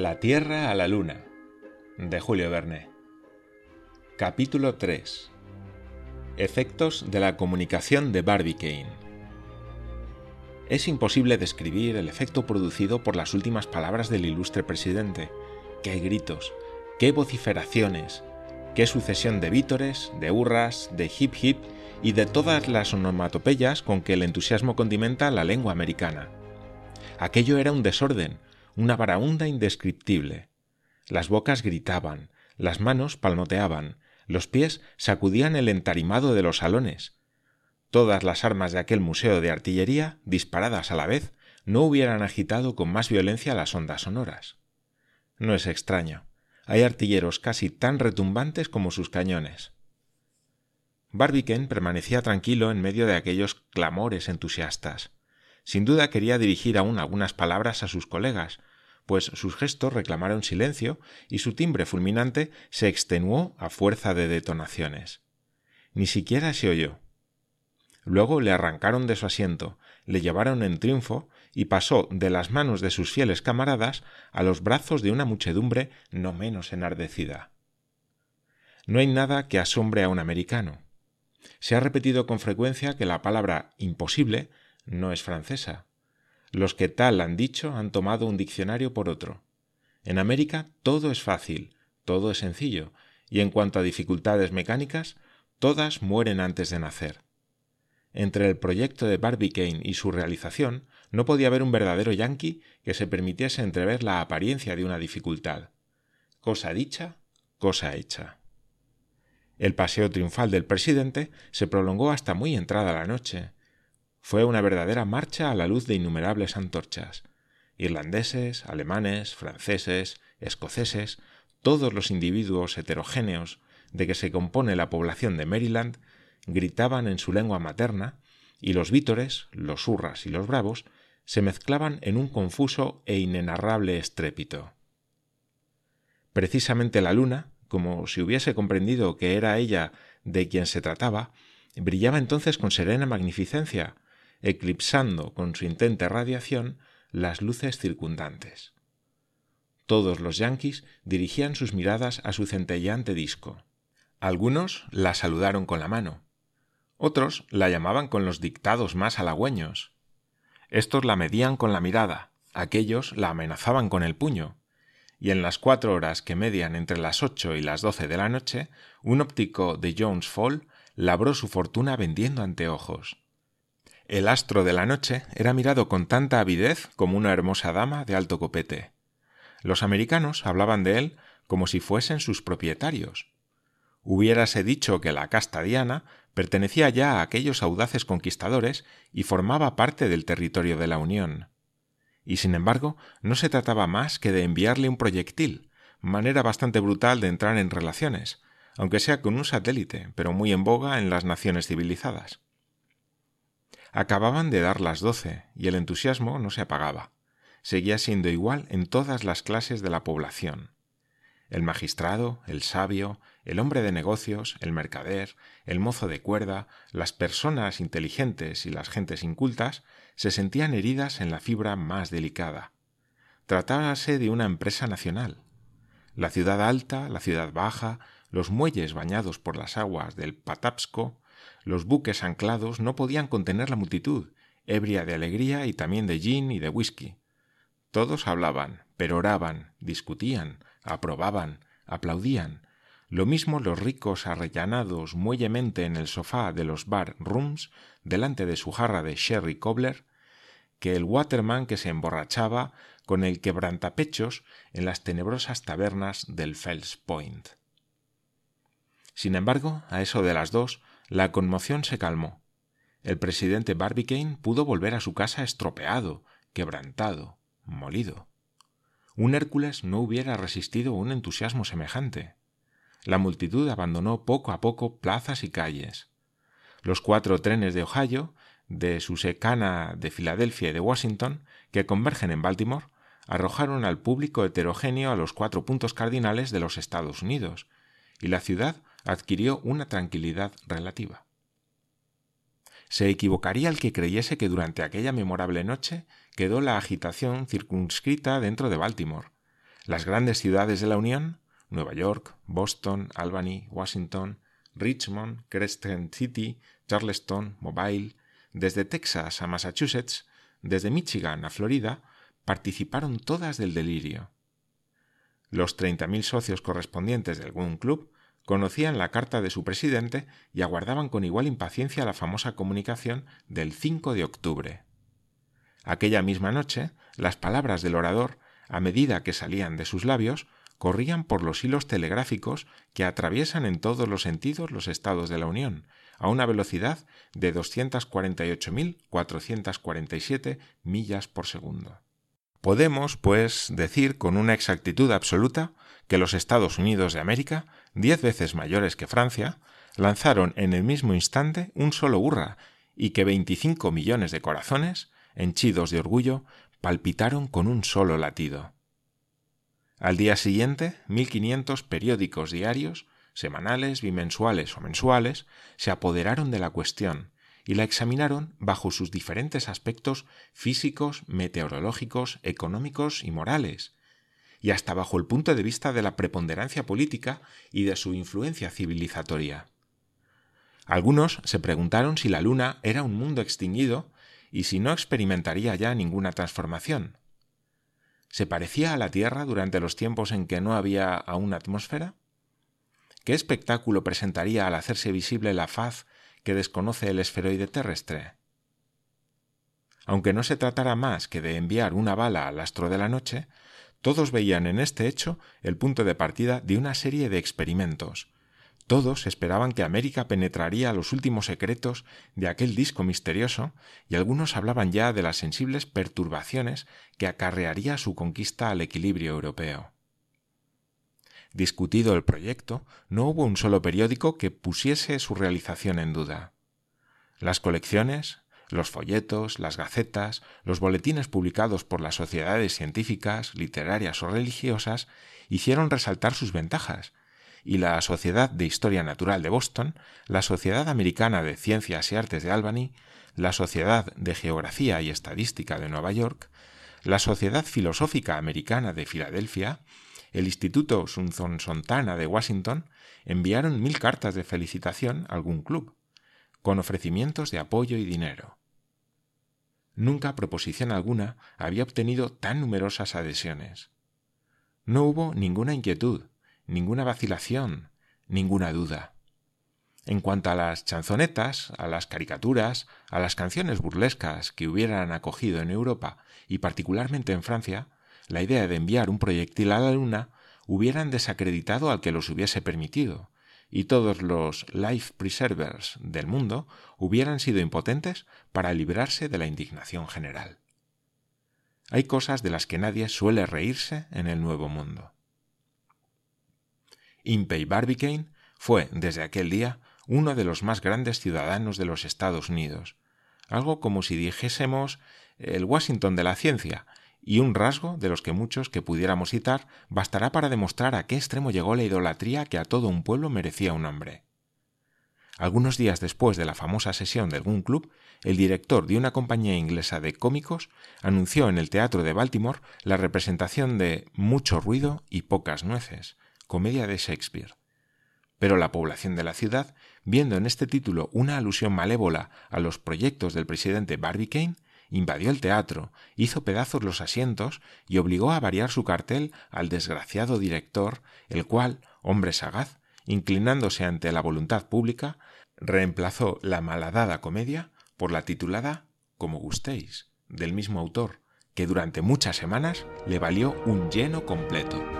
La Tierra a la Luna, de Julio Verne. Capítulo 3. Efectos de la comunicación de Barbicane. Es imposible describir el efecto producido por las últimas palabras del ilustre presidente. Qué gritos, qué vociferaciones, qué sucesión de vítores, de hurras, de hip hip y de todas las onomatopeyas con que el entusiasmo condimenta la lengua americana. Aquello era un desorden, una varaunda indescriptible. Las bocas gritaban, las manos palmoteaban, los pies sacudían el entarimado de los salones. Todas las armas de aquel museo de artillería, disparadas a la vez, no hubieran agitado con más violencia las ondas sonoras. No es extraño. Hay artilleros casi tan retumbantes como sus cañones. Barbicane permanecía tranquilo en medio de aquellos clamores entusiastas. Sin duda quería dirigir aún algunas palabras a sus colegas, pues sus gestos reclamaron silencio y su timbre fulminante se extenuó a fuerza de detonaciones. Ni siquiera se oyó. Luego le arrancaron de su asiento, le llevaron en triunfo y pasó de las manos de sus fieles camaradas a los brazos de una muchedumbre no menos enardecida. No hay nada que asombre a un americano. Se ha repetido con frecuencia que la palabra imposible no es francesa. Los que tal han dicho han tomado un diccionario por otro. En América todo es fácil, todo es sencillo, y en cuanto a dificultades mecánicas, todas mueren antes de nacer. Entre el proyecto de Barbicane y su realización no podía haber un verdadero yanqui que se permitiese entrever la apariencia de una dificultad. Cosa dicha, cosa hecha. El paseo triunfal del presidente se prolongó hasta muy entrada la noche, fue una verdadera marcha a la luz de innumerables antorchas. Irlandeses, alemanes, franceses, escoceses, todos los individuos heterogéneos de que se compone la población de Maryland gritaban en su lengua materna, y los vítores, los hurras y los bravos se mezclaban en un confuso e inenarrable estrépito. Precisamente la luna, como si hubiese comprendido que era ella de quien se trataba, brillaba entonces con serena magnificencia, eclipsando con su intente radiación las luces circundantes. Todos los yanquis dirigían sus miradas a su centelleante disco. Algunos la saludaron con la mano, otros la llamaban con los dictados más halagüeños. Estos la medían con la mirada, aquellos la amenazaban con el puño, y en las cuatro horas que median entre las ocho y las doce de la noche, un óptico de Jones Fall labró su fortuna vendiendo anteojos. El astro de la noche era mirado con tanta avidez como una hermosa dama de alto copete. Los americanos hablaban de él como si fuesen sus propietarios. Hubiérase dicho que la casta diana pertenecía ya a aquellos audaces conquistadores y formaba parte del territorio de la Unión. Y sin embargo, no se trataba más que de enviarle un proyectil, manera bastante brutal de entrar en relaciones, aunque sea con un satélite, pero muy en boga en las naciones civilizadas. Acababan de dar las doce y el entusiasmo no se apagaba. Seguía siendo igual en todas las clases de la población. El magistrado, el sabio, el hombre de negocios, el mercader, el mozo de cuerda, las personas inteligentes y las gentes incultas se sentían heridas en la fibra más delicada. Tratábase de una empresa nacional. La ciudad alta, la ciudad baja, los muelles bañados por las aguas del Patapsco, los buques anclados no podían contener la multitud, ebria de alegría y también de gin y de whisky. Todos hablaban, peroraban, discutían, aprobaban, aplaudían. Lo mismo los ricos arrellanados muellemente en el sofá de los bar rooms delante de su jarra de sherry cobbler, que el waterman que se emborrachaba con el quebrantapechos en las tenebrosas tabernas del Fells Point. Sin embargo, a eso de las dos, la conmoción se calmó. El presidente Barbicane pudo volver a su casa estropeado, quebrantado, molido. Un Hércules no hubiera resistido un entusiasmo semejante. La multitud abandonó poco a poco plazas y calles. Los cuatro trenes de Ohio, de Susecana, de Filadelfia y de Washington, que convergen en Baltimore, arrojaron al público heterogéneo a los cuatro puntos cardinales de los Estados Unidos, y la ciudad adquirió una tranquilidad relativa. Se equivocaría el que creyese que durante aquella memorable noche quedó la agitación circunscrita dentro de Baltimore. Las grandes ciudades de la Unión, Nueva York, Boston, Albany, Washington, Richmond, Crescent City, Charleston, Mobile, desde Texas a Massachusetts, desde Michigan a Florida, participaron todas del delirio. Los 30.000 socios correspondientes del Gun Club conocían la carta de su presidente y aguardaban con igual impaciencia la famosa comunicación del 5 de octubre. Aquella misma noche, las palabras del orador, a medida que salían de sus labios, corrían por los hilos telegráficos que atraviesan en todos los sentidos los estados de la Unión, a una velocidad de 248.447 millas por segundo. Podemos, pues, decir con una exactitud absoluta que los Estados Unidos de América, diez veces mayores que Francia, lanzaron en el mismo instante un solo hurra y que 25 millones de corazones, henchidos de orgullo, palpitaron con un solo latido. Al día siguiente, 1500 periódicos diarios, semanales, bimensuales o mensuales, se apoderaron de la cuestión y la examinaron bajo sus diferentes aspectos físicos, meteorológicos, económicos y morales, y hasta bajo el punto de vista de la preponderancia política y de su influencia civilizatoria. Algunos se preguntaron si la Luna era un mundo extinguido y si no experimentaría ya ninguna transformación. ¿Se parecía a la Tierra durante los tiempos en que no había aún atmósfera? ¿Qué espectáculo presentaría al hacerse visible la faz que desconoce el esferoide terrestre? Aunque no se tratara más que de enviar una bala al astro de la noche, todos veían en este hecho el punto de partida de una serie de experimentos, todos esperaban que América penetraría los últimos secretos de aquel disco misterioso y algunos hablaban ya de las sensibles perturbaciones que acarrearía su conquista al equilibrio europeo. Discutido el proyecto, no hubo un solo periódico que pusiese su realización en duda. Las colecciones, los folletos, las gacetas, los boletines publicados por las sociedades científicas, literarias o religiosas hicieron resaltar sus ventajas, y la Sociedad de Historia Natural de Boston, la Sociedad Americana de Ciencias y Artes de Albany, la Sociedad de Geografía y Estadística de Nueva York, la Sociedad Filosófica Americana de Filadelfia, el Instituto Smithsonian de Washington enviaron mil cartas de felicitación a algún club, con ofrecimientos de apoyo y dinero. Nunca proposición alguna había obtenido tan numerosas adhesiones. No hubo ninguna inquietud, ninguna vacilación, ninguna duda. En cuanto a las chanzonetas, a las caricaturas, a las canciones burlescas que hubieran acogido en Europa y particularmente en Francia, la idea de enviar un proyectil a la Luna hubieran desacreditado al que los hubiese permitido, y todos los life preservers del mundo hubieran sido impotentes para librarse de la indignación general. Hay cosas de las que nadie suele reírse en el Nuevo Mundo. Impey Barbicane fue, desde aquel día, uno de los más grandes ciudadanos de los Estados Unidos, algo como si dijésemos el Washington de la ciencia, y un rasgo de los que muchos que pudiéramos citar bastará para demostrar a qué extremo llegó la idolatría que a todo un pueblo merecía un hombre. Algunos días después de la famosa sesión del Gun Club, el director de una compañía inglesa de cómicos anunció en el Teatro de Baltimore la representación de Mucho ruido y pocas nueces, comedia de Shakespeare. Pero la población de la ciudad, viendo en este título una alusión malévola a los proyectos del presidente Barbicane, invadió el teatro, hizo pedazos los asientos y obligó a variar su cartel al desgraciado director, el cual, hombre sagaz, inclinándose ante la voluntad pública, reemplazó la malhadada comedia por la titulada Como gustéis, del mismo autor, que durante muchas semanas le valió un lleno completo.